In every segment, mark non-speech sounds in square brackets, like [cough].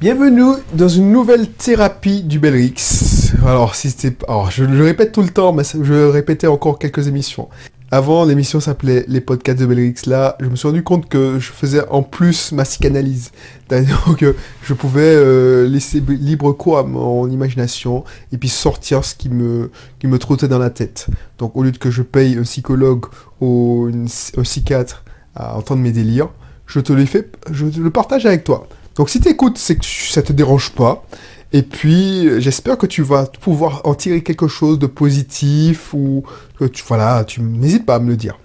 Bienvenue dans une nouvelle thérapie du Belrix. Alors, si c'était, alors je le répète tout le temps, mais je répétais encore quelques émissions. Avant, l'émission s'appelait Les podcasts de Belrix. Là, je me suis rendu compte que je faisais en plus ma psychanalyse. [laughs] Que je pouvais euh, laisser libre cours à mon imagination et puis sortir ce qui me, qui me trottait dans la tête. Donc, au lieu que je paye un psychologue ou un psychiatre à entendre mes délires, je te fais, je le partage avec toi. Donc, si tu écoutes, c'est que ça te dérange pas. Et puis, j'espère que tu vas pouvoir en tirer quelque chose de positif ou que tu, voilà, tu n'hésites pas à me le dire.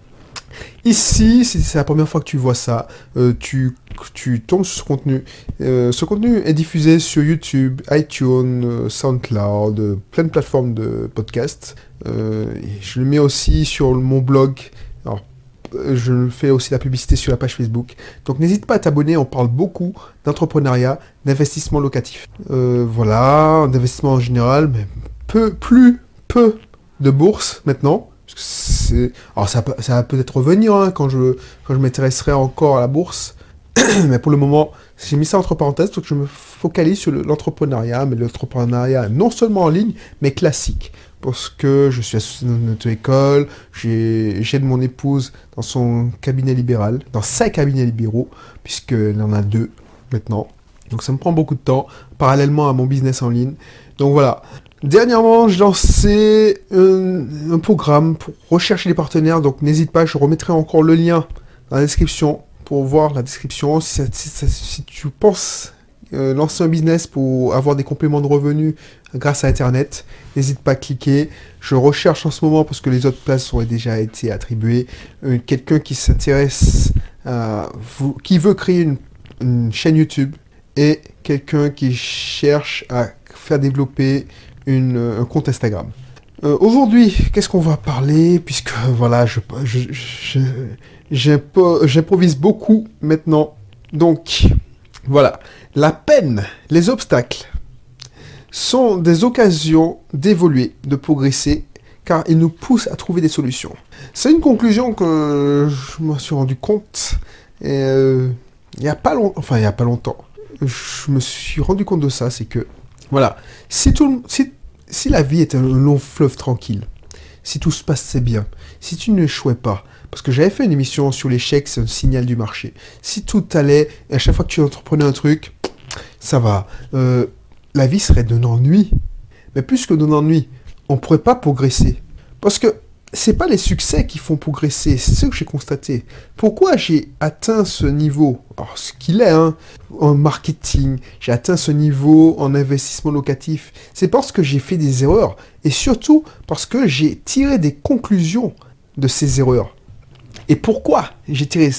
Ici, si c'est la première fois que tu vois ça, euh, tu, tu tombes sur ce contenu. Euh, ce contenu est diffusé sur YouTube, iTunes, euh, SoundCloud, plein de plateformes de podcast. je le mets aussi sur mon blog je fais aussi la publicité sur la page Facebook. Donc n'hésite pas à t'abonner, on parle beaucoup d'entrepreneuriat, d'investissement locatif. Euh, voilà, d'investissement en général, mais peu, plus peu de bourse maintenant. Alors ça, ça va peut-être revenir hein, quand je, quand je m'intéresserai encore à la bourse. [coughs] mais pour le moment, j'ai mis ça entre parenthèses, donc je me focalise sur l'entrepreneuriat, mais l'entrepreneuriat non seulement en ligne, mais classique parce que je suis associé dans une auto-école, j'aide mon épouse dans son cabinet libéral, dans ses cabinets libéraux, puisqu'elle en a deux maintenant. Donc ça me prend beaucoup de temps, parallèlement à mon business en ligne. Donc voilà. Dernièrement, j'ai lancé un, programme pour rechercher des partenaires, donc n'hésite pas, je remettrai encore le lien dans la description pour voir la description. Si, si tu penses euh, lancer un business pour avoir des compléments de revenus grâce à Internet, n'hésite pas à cliquer. Je recherche en ce moment, parce que les autres places ont déjà été attribuées, euh, quelqu'un qui s'intéresse, à qui veut créer une, chaîne YouTube et quelqu'un qui cherche à faire développer une, un compte Instagram. Euh, aujourd'hui, qu'est-ce qu'on va parler Puisque voilà, je, j'improvise beaucoup maintenant. Donc, voilà. La peine, les obstacles sont des occasions d'évoluer, de progresser, car ils nous poussent à trouver des solutions. C'est une conclusion que je me suis rendu compte euh, il n'y a pas longtemps. Enfin, il n'y a pas longtemps. Je me suis rendu compte de ça, c'est que, voilà, si, la vie est un long fleuve tranquille, si tout se passait bien, si tu n'échouais pas, parce que j'avais fait une émission sur l'échec, c'est un signal du marché. Si tout allait, et à chaque fois que tu entreprenais un truc, ça va. Euh, la vie serait d'un ennui. Mais plus que d'un ennui, on ne pourrait pas progresser. Parce que c'est pas les succès qui font progresser, c'est ce que j'ai constaté. Pourquoi j'ai atteint ce niveau? Ce qu'il est, hein, en marketing, j'ai atteint ce niveau en investissement locatif, c'est parce que j'ai fait des erreurs. Et surtout parce que j'ai tiré des conclusions de ces erreurs. Et pourquoi j'ai tiré,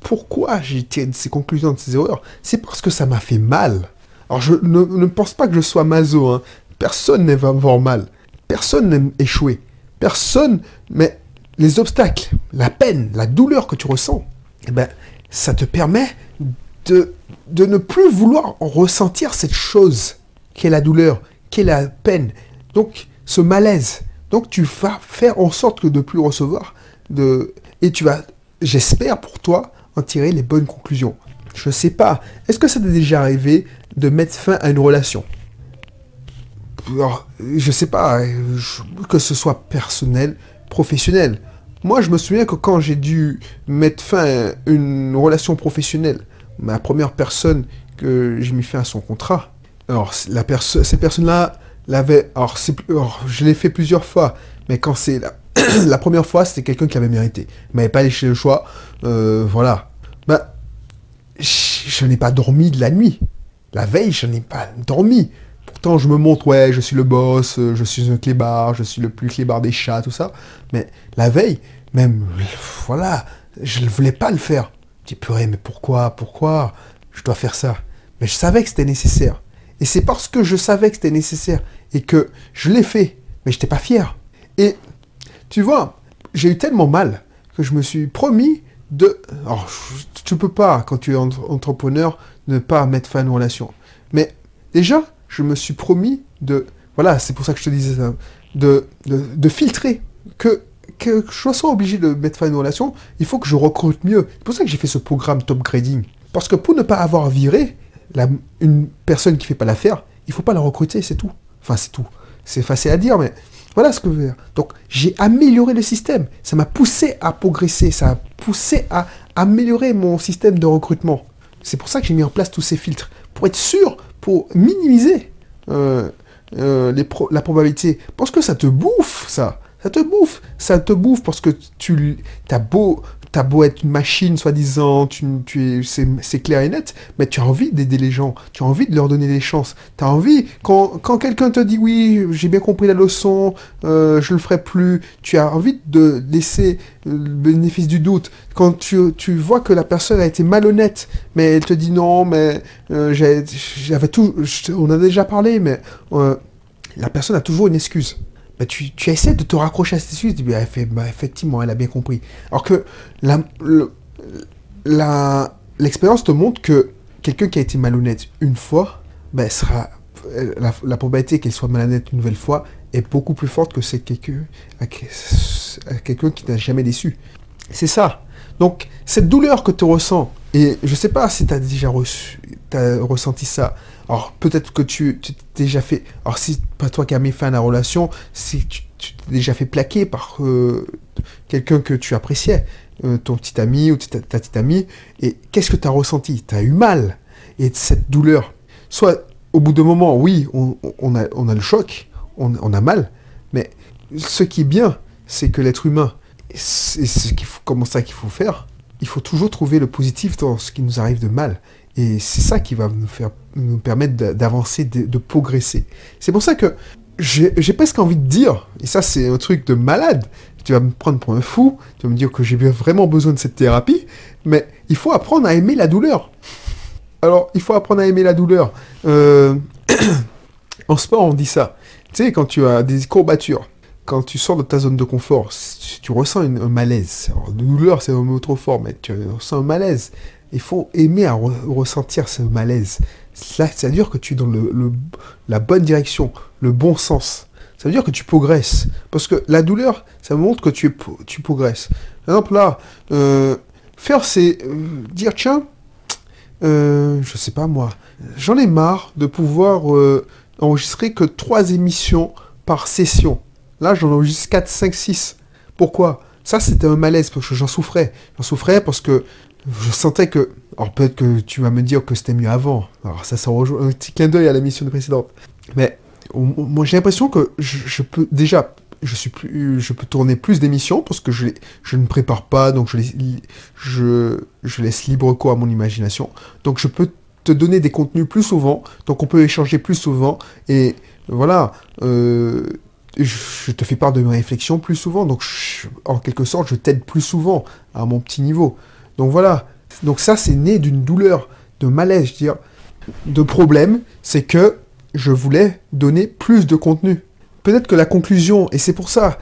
pourquoi j'ai tiré ces conclusions de ces erreurs? C'est parce que ça m'a fait mal. Alors je ne, pense pas que je sois maso. Hein. Personne n'aime avoir mal. Personne n'aime échouer. Personne. Mais les obstacles, la peine, la douleur que tu ressens, eh ben, ça te permet de, de ne plus vouloir ressentir cette chose qu'est la douleur, qu'est la peine. Donc, ce malaise. Donc, tu vas faire en sorte que de plus recevoir de, et tu vas, j'espère pour toi, en tirer les bonnes conclusions. Je sais pas. Est-ce que ça t'est déjà arrivé de mettre fin à une relation? Alors, Je sais pas. Que ce soit personnel, professionnel. Moi, je me souviens que quand j'ai dû mettre fin à une relation professionnelle, ma première personne que j'ai mis fin à son contrat, alors la ces personnes-là l'avaient. Alors, alors, je l'ai fait plusieurs fois, mais quand c'est [clears throat] la première fois, c'était quelqu'un qui l'avait mérité. Il m'avait pas laissé le choix. Euh, voilà. Bah, je n'ai pas dormi de la nuit. La veille, je n'ai pas dormi. Pourtant, je me montre, ouais, je suis le boss, je suis un clébard, je suis le plus clébard des chats, tout ça. Mais la veille, même, voilà, je ne voulais pas le faire. Je dis, purée, mais pourquoi, pourquoi je dois faire ça? Mais je savais que c'était nécessaire. Et c'est parce que je savais que c'était nécessaire et que je l'ai fait, mais je n'étais pas fier. Et tu vois, j'ai eu tellement mal que je me suis promis de... Alors, tu peux pas, quand tu es entrepreneur, ne pas mettre fin à une relation. Mais déjà, je me suis promis de... Voilà, c'est pour ça que je te disais ça. De, de, filtrer. Que, que je sois obligé de mettre fin à une relation, il faut que je recrute mieux. C'est pour ça que j'ai fait ce programme Top Grading. Parce que pour ne pas avoir viré, une personne qui fait pas l'affaire, il faut pas la recruter, c'est tout. Enfin, c'est tout. C'est facile à dire, mais voilà ce que je veux dire. Donc, j'ai amélioré le système. Ça m'a poussé à progresser. Ça a poussé à améliorer mon système de recrutement. C'est pour ça que j'ai mis en place tous ces filtres. Pour être sûr, pour minimiser euh, euh, la probabilité. Parce que ça te bouffe, ça. Ça te bouffe. Ça te bouffe parce que tu as beau, t'as beau être une machine, soi-disant, tu, tu es, c'est, clair et net, mais tu as envie d'aider les gens. Tu as envie de leur donner des chances. Tu as envie, quand, quelqu'un te dit oui, j'ai bien compris la leçon, euh, je le ferai plus, tu as envie de laisser le bénéfice du doute. Quand tu, vois que la personne a été malhonnête, mais elle te dit non, mais euh, j'avais tout, on a déjà parlé, mais euh, la personne a toujours une excuse. Bah, tu, tu essaies de te raccrocher à cette excuse, tu dis, bah, bah, effectivement, elle a bien compris. Alors que l'expérience te montre que quelqu'un qui a été malhonnête une fois, bah, sera, la, probabilité qu'elle soit malhonnête une nouvelle fois est beaucoup plus forte que c'est quelqu'un quelqu'un qui n'a jamais déçu. C'est ça. Donc, cette douleur que tu ressens, et je sais pas si tu as déjà ressenti ça. Alors, peut-être que tu t'es déjà fait. Alors, si pas toi qui as mis fin à la relation, si tu t'es déjà fait plaquer par euh, quelqu'un que tu appréciais, euh, ton petit ami ou ta, petite amie, et qu'est-ce que tu as ressenti? Tu as eu mal. Et cette douleur, soit au bout d'un moment, oui, on, a, le choc, on, on a mal, mais ce qui est bien, c'est que l'être humain, c'est ce comment ça qu'il faut faire, il faut toujours trouver le positif dans ce qui nous arrive de mal. Et c'est ça qui va nous, permettre d'a- d'avancer, de, progresser. C'est pour ça que j'ai presque envie de dire, et ça c'est un truc de malade, tu vas me prendre pour un fou, tu vas me dire que j'ai vraiment besoin de cette thérapie, mais il faut apprendre à aimer la douleur. Alors, il faut apprendre à aimer la douleur. Euh, [coughs] en sport, on dit ça. Tu sais, quand tu as des courbatures, quand tu sors de ta zone de confort, tu ressens un malaise. Alors, douleur, c'est un mot trop fort, mais tu ressens un malaise. Il faut aimer à re- ressentir ce malaise. Ça veut dire que tu es dans la bonne direction, le bon sens. Ça veut dire que tu progresses. Parce que la douleur, ça montre que tu progresses. Par exemple, là, euh, faire, c'est euh, dire, tiens, euh, je sais pas moi, j'en ai marre de pouvoir euh, enregistrer que trois émissions par session. Là, j'en enregistre 4, 5, 6. Pourquoi? Ça, c'était un malaise, parce que j'en souffrais. J'en souffrais parce que je sentais que... Alors peut-être que tu vas me dire que c'était mieux avant. Alors ça, ça rejoint un petit clin d'œil à la mission précédente. Mais moi, j'ai l'impression que je, peux déjà... Je, suis plus, je peux tourner plus d'émissions parce que je, je ne prépare pas, donc je, je laisse libre cours à mon imagination. Donc je peux te donner des contenus plus souvent, donc on peut échanger plus souvent, et voilà, euh, je, te fais part de mes réflexions plus souvent, donc en quelque sorte je t'aide plus souvent à mon petit niveau. Donc voilà, donc ça c'est né d'une douleur, de malaise, je veux dire, de problème, c'est que je voulais donner plus de contenu. Peut-être que la conclusion, et c'est pour ça,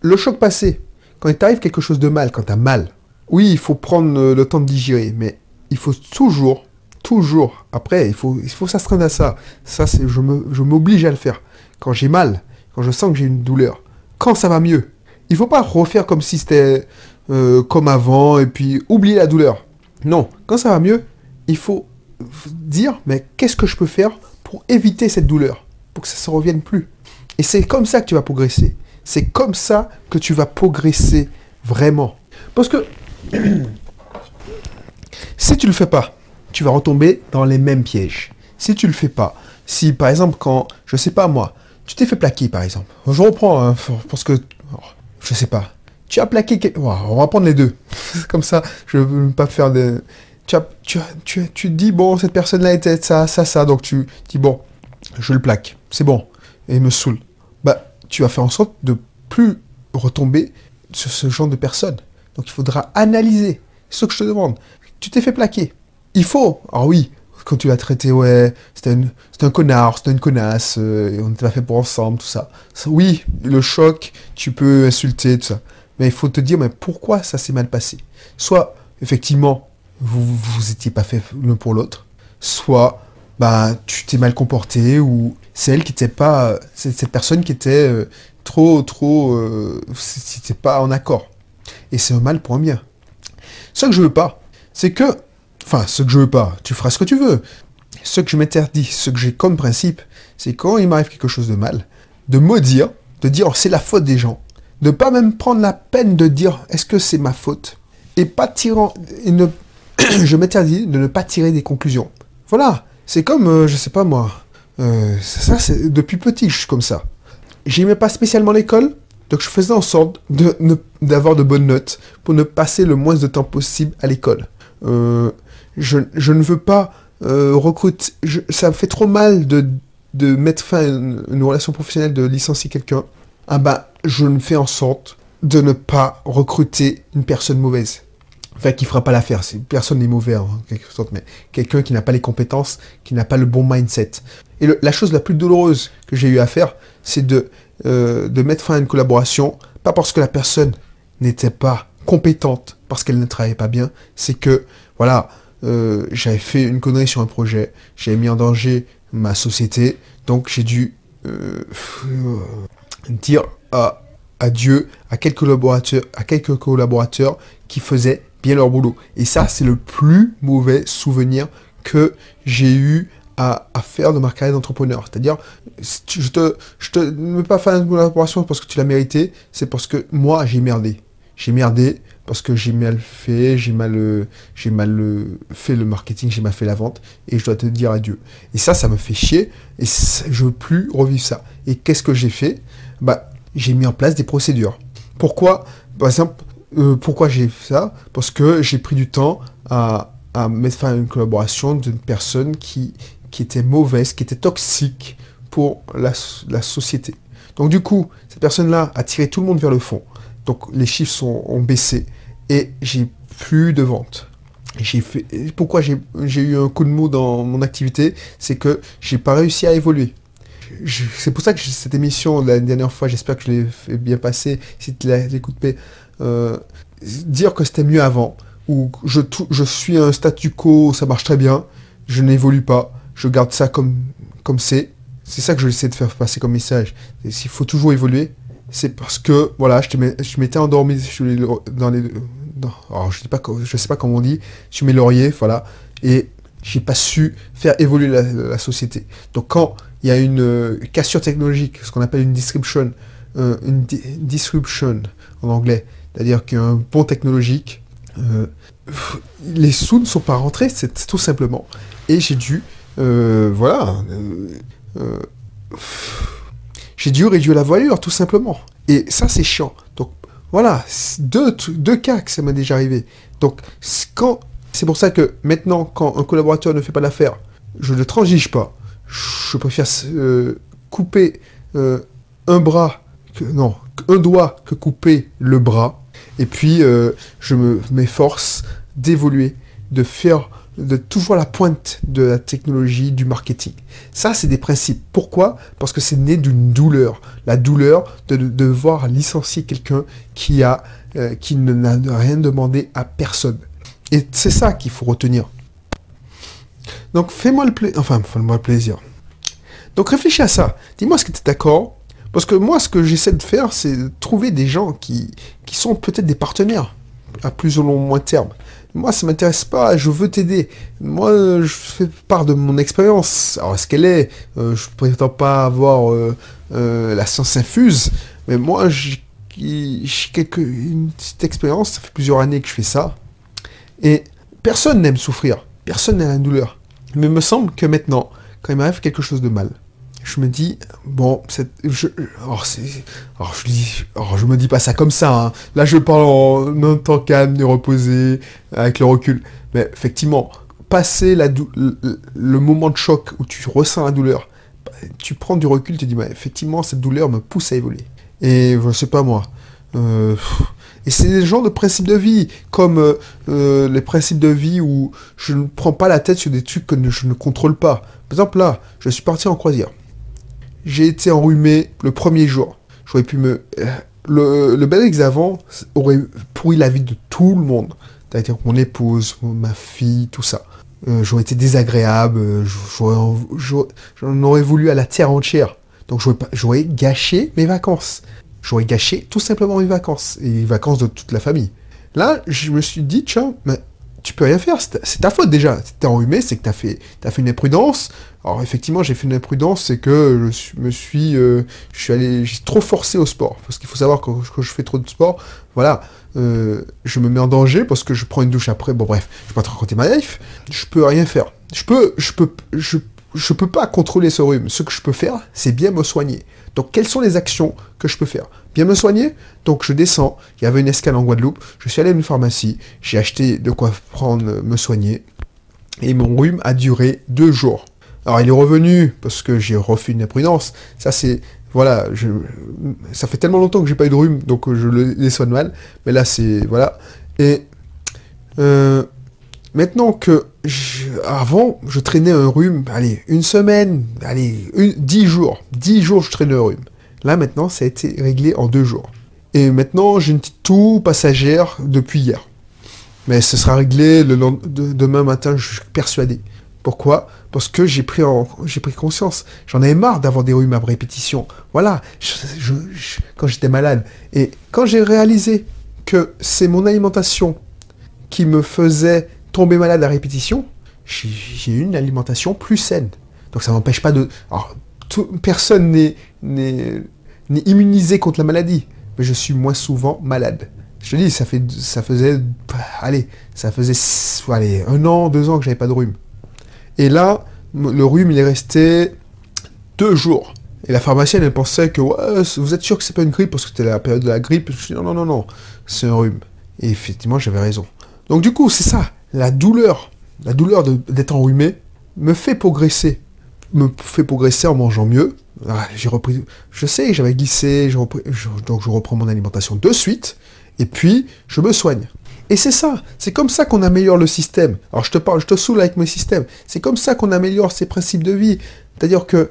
le choc passé, quand il t'arrive quelque chose de mal, quand t'as mal, oui, il faut prendre le temps de digérer, mais il faut toujours, toujours, après, il faut, il faut s'astreindre à ça. Ça, je m'oblige à le faire. Quand j'ai mal, quand je sens que j'ai une douleur, quand ça va mieux, il faut pas refaire comme si c'était euh, comme avant et puis oublier la douleur. Non, quand ça va mieux, il faut dire, mais qu'est-ce que je peux faire pour éviter cette douleur, pour que ça ne revienne plus. Et c'est comme ça que tu vas progresser. C'est comme ça que tu vas progresser vraiment. Parce que [clears throat] si tu le fais pas, tu vas retomber dans les mêmes pièges. Si tu le fais pas, si par exemple quand, je sais pas moi, tu t'es fait plaquer par exemple. Je reprends hein, parce que, oh, je sais pas. Tu as plaqué, on va prendre les deux. [laughs] Comme ça, je ne veux pas faire de... Tu, as, tu, as, tu, as- tu dis, bon, cette personne-là était ça, ça, ça, donc tu dis, bon, je le plaque, c'est bon, et il me saoule. Bah, tu vas faire en sorte de plus retomber sur ce genre de personne. Donc il faudra analyser. Ce que je te demande. Tu t'es fait plaquer. Il faut, alors oui, quand tu l'as traité, ouais, c'était un, connard, c'était une connasse, euh, et on n'était pas fait pour ensemble, tout ça. Oui, le choc, tu peux insulter, tout ça. Mais il faut te dire, mais pourquoi ça s'est mal passé? Soit, effectivement, vous vous étiez pas fait l'un pour l'autre, soit, bah, tu t'es mal comporté, ou c'est elle qui n'était pas, c'est cette personne qui était euh, trop, trop, euh, c'était pas en accord. Et c'est un mal pour un bien. Ce que je veux pas, c'est que, enfin, ce que je veux pas, tu feras ce que tu veux. ce que je m'interdis, ce que j'ai comme principe, c'est quand il m'arrive quelque chose de mal, de maudire, de dire oh, c'est la faute des gens, de pas même prendre la peine de dire est-ce que c'est ma faute, et pas tirant, et ne, [clears throat] je m'interdis de ne pas tirer des conclusions. Voilà, c'est comme, euh, je sais pas moi, euh, ça depuis petit je suis comme ça. J'aimais pas spécialement l'école, donc je faisais en sorte d'avoir de bonnes notes pour ne passer le moins de temps possible à l'école. Euh, je, je, ne veux pas euh, recruter. ça me fait trop mal de, de mettre fin à une, relation professionnelle, de licencier quelqu'un. Ah bah, je ne fais en sorte de ne pas recruter une personne mauvaise. Enfin, qui fera pas l'affaire. Personne n'est mauvais, en quelque sorte, mais quelqu'un qui n'a pas les compétences, qui n'a pas le bon mindset. Et la chose la plus douloureuse que j'ai eu à faire, c'est de, euh, de mettre fin à une collaboration, pas parce que la personne n'était pas compétente, parce qu'elle ne travaillait pas bien, c'est que, voilà, euh, j'avais fait une connerie sur un projet, j'avais mis en danger ma société, donc j'ai dû euh, dire à, adieu à quelques collaborateurs, à quelques collaborateurs qui faisaient bien leur boulot. Et ça, c'est le plus mauvais souvenir que j'ai eu à, faire de ma carrière d'entrepreneur. C'est-à-dire, je te, je te ne veux pas faire une collaboration parce que tu l'as mérité, c'est parce que moi, j'ai merdé. J'ai merdé, parce que j'ai mal fait, j'ai mal, j'ai mal fait le marketing, j'ai mal fait la vente, et je dois te dire adieu. Et ça, ça me fait chier, et je veux plus revivre ça. Et qu'est-ce que j'ai fait? Bah, j'ai mis en place des procédures. Pourquoi? Par exemple, euh, pourquoi j'ai fait ça? Parce que j'ai pris du temps à, mettre fin à une collaboration d'une personne qui, qui était mauvaise, qui était toxique pour la société. Donc du coup, cette personne-là a tiré tout le monde vers le fond. Donc les chiffres sont, ont baissé et j'ai plus de ventes. J'ai pourquoi j'ai eu un coup de mou dans mon activité C'est que j'ai pas réussi à évoluer. C'est pour ça que cette émission, la dernière fois, j'espère que je l'ai fait bien passer, si tu l'as écouté, euh, dire que c'était mieux avant, ou je, suis un statu quo, ça marche très bien, je n'évolue pas, je garde ça comme comme c'est. C'est ça que je essaie de faire passer comme message. S'il faut toujours évoluer, c'est parce que, voilà, je, je m'étais endormi dans les alors je sais pas, sais pas comment on dit, sur mes lauriers, voilà, et j'ai pas su faire évoluer la, société. Donc quand il y a une euh, cassure technologique, ce qu'on appelle une disruption, euh, une disruption en anglais, c'est-à-dire qu'il y a un pont technologique, euh, les sous ne sont pas rentrés, c'est tout simplement. Et j'ai dû, voilà, j'ai dû réduire la voilure, tout simplement. Et ça, c'est chiant. Donc, voilà, deux, deux cas que ça m'est déjà arrivé. Donc, quand, c'est pour ça que maintenant, quand un collaborateur ne fait pas l'affaire, je ne transige pas. Je préfère euh, couper euh, un bras, que, non, un doigt que couper le bras. Et puis, euh, je me m'efforce d'évoluer, de faire de toujours la pointe de la technologie, du marketing. Ça, c'est des principes. Pourquoi? Parce que c'est né d'une douleur. La douleur de, devoir licencier quelqu'un qui, a, euh, qui n'a rien demandé à personne. Et c'est ça qu'il faut retenir. Donc, fais-moi le plaisir. Enfin, fais-moi le plaisir. Donc, réfléchis à ça. Dis-moi ce que tu es d'accord? Parce que moi, ce que j'essaie de faire, c'est trouver des gens qui, qui sont peut-être des partenaires à plus ou moins terme. Moi, ça m'intéresse pas, je veux t'aider. Moi, je fais part de mon expérience. Alors, ce qu'elle est, euh, je prétends pas avoir euh, euh, la science infuse, mais moi, j'ai une petite expérience, ça fait plusieurs années que je fais ça. Et personne n'aime souffrir, personne n'aime la douleur. Mais il me semble que maintenant, quand il m'arrive quelque chose de mal, je me dis, bon, je, alors je, dis, je me dis pas ça comme ça. Hein. Là, je parle en un temps calme et reposé, avec le recul. Mais effectivement, passer le, moment de choc où tu ressens la douleur, bah, tu prends du recul, tu dis, bah, effectivement, cette douleur me pousse à évoluer. Et je sais pas moi. Euh, et c'est des genres de principes de vie, comme euh, euh, les principes de vie où je ne prends pas la tête sur des trucs que je ne contrôle pas. Par exemple, là, je suis parti en croisière j'ai été enrhumé le premier jour. J'aurais pu me... Euh, le, le avant aurait pourri la vie de tout le monde. C'est-à-dire mon épouse, ma fille, tout ça. Euh, j'aurais été désagréable, euh, j'en aurais voulu à la terre entière. Donc j'aurais gâché mes vacances. J'aurais gâché tout simplement mes vacances. Et les vacances de toute la famille. Là, je me suis dit, tiens, tu peux rien faire. C'est ta, faute déjà. T'es enrhumé, c'est que t'as fait, as fait une imprudence. Alors effectivement, j'ai fait une imprudence, c'est que je me suis, euh, je suis allé, j'ai trop forcé au sport. Parce qu'il faut savoir que quand je fais trop de sport, voilà, euh, je me mets en danger parce que je prends une douche après. Bon bref, je vais pas te raconter ma life. Je peux rien faire. Je peux, je peux, je, je peux pas contrôler ce rhume. Ce que je peux faire, c'est bien me soigner. Donc quelles sont les actions que je peux faire? Bien me soigner? Donc je descends, il y avait une escale en Guadeloupe, je suis allé à une pharmacie, j'ai acheté de quoi prendre, me soigner, et mon rhume a duré deux jours. Alors il est revenu parce que j'ai refait une imprudence. Ça c'est voilà, ça fait tellement longtemps que j'ai pas eu de rhume, donc je le, les soigne mal. Mais là c'est voilà. Et euh, maintenant que avant je traînais un rhume, allez une semaine, allez dix jours, dix jours je traînais un rhume. Là maintenant ça a été réglé en deux jours. Et maintenant j'ai une petite toux passagère depuis hier. Mais ce sera réglé le demain matin, je suis persuadé. Pourquoi? Parce que j'ai pris, j'ai pris conscience. J'en avais marre d'avoir des rhumes à répétition. Voilà, quand j'étais malade. Et quand j'ai réalisé que c'est mon alimentation qui me faisait tomber malade à répétition, j'ai une alimentation plus saine. Donc ça m'empêche pas de... Alors, personne n'est immunisé contre la maladie, mais je suis moins souvent malade. Je te dis, ça, fait, ça faisait... Allez, ça faisait allez, un an, deux ans que j'avais pas de rhume. Et là, le rhume, il est resté deux jours. Et la pharmacienne, elle pensait que, vous êtes sûr que c'est pas une grippe parce que c'était la période de la grippe? Je dis, non, non, non, non, c'est un rhume. Et effectivement, j'avais raison. Donc du coup, c'est ça, la douleur, la douleur d'être enrhumé me fait progresser. Me fait progresser en mangeant mieux. Ah, j'ai repris, je sais, j'avais glissé, donc je reprends mon alimentation de suite. Et puis, je me soigne. Et c'est ça, c'est comme ça qu'on améliore le système. Alors je te parle, je te saoule avec mes systèmes. C'est comme ça qu'on améliore ses principes de vie. C'est-à-dire que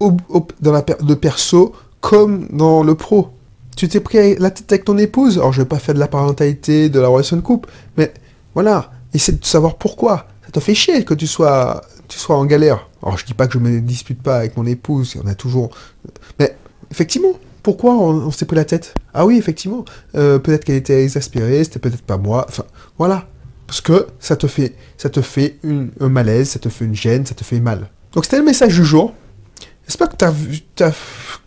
dans la de perso comme dans le pro, tu t'es pris la tête avec ton épouse. Alors je vais pas faire de la parentalité, de la relation de couple, mais voilà, essaie de savoir pourquoi. Ça te fait chier que tu sois, tu sois en galère. Alors je dis pas que je me dispute pas avec mon épouse, il y en a toujours. Mais effectivement, pourquoi on, s'est pris la tête? Ah oui, effectivement, euh, peut-être qu'elle était exaspérée, c'était peut-être pas moi. Enfin, voilà. Parce que ça te fait, ça te fait un malaise, ça te fait une gêne, ça te fait mal. Donc c'était le message du jour. J'espère que tu as,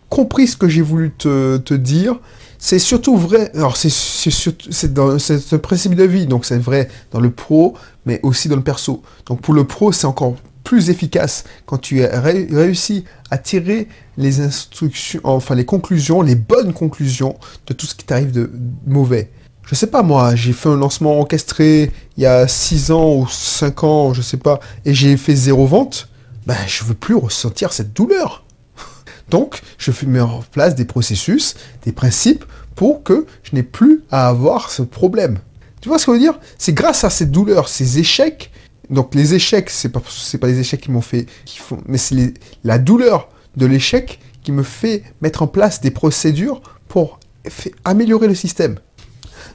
compris ce que j'ai voulu te, dire. C'est surtout vrai, alors c'est c'est un principe de vie, donc c'est vrai dans le pro, mais aussi dans le perso. Donc pour le pro, c'est encore plus efficace quand tu as réussi à tirer les instructions, enfin les conclusions, les bonnes conclusions de tout ce qui t'arrive de mauvais. Je sais pas moi, j'ai fait un lancement orchestré il y a 6 ans ou 5 ans, je sais pas, et j'ai fait zéro vente, ben je veux plus ressentir cette douleur. Donc, je mets en place des processus, des principes pour que je n'ai plus à avoir ce problème. Tu vois ce que je veux dire? C'est grâce à cette douleur, ces échecs, donc les échecs, c'est pas pas les échecs qui m'ont fait, mais c'est la douleur de l'échec qui me fait mettre en place des procédures pour améliorer le système.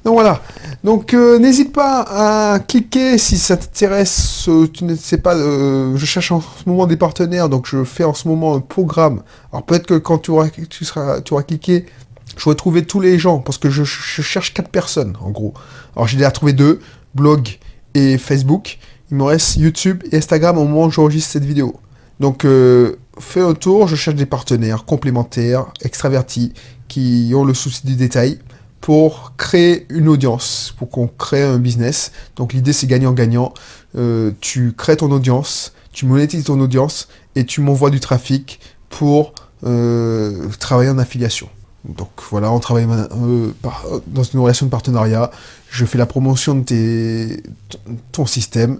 Donc voilà. Donc euh, n'hésite pas à cliquer si ça t'intéresse. Euh, tu ne sais pas. Euh, je cherche en ce moment des partenaires, donc je fais en ce moment un programme. Alors peut-être que quand tu auras, tu auras cliqué, je vais trouver tous les gens parce que je, je cherche quatre personnes en gros. Alors j'ai déjà trouvé deux, blog et Facebook. Il me reste YouTube et Instagram au moment où j'enregistre cette vidéo. Donc, fais un tour, je cherche des partenaires complémentaires, extravertis, qui ont le souci du détail pour créer une audience, pour qu'on crée un business. Donc l'idée c'est gagnant-gagnant. Euh, tu crées ton audience, tu monétises ton audience et tu m'envoies du trafic pour euh, travailler en affiliation. Donc voilà, on travaille euh, dans une relation de partenariat. Je fais la promotion de tes, ton système,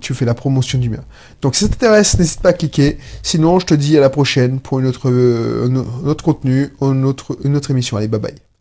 tu fais la promotion du mien. Donc si ça t'intéresse, n'hésite pas à cliquer. Sinon, je te dis à la prochaine pour une autre, un autre contenu, une autre, une autre émission. Allez, bye bye.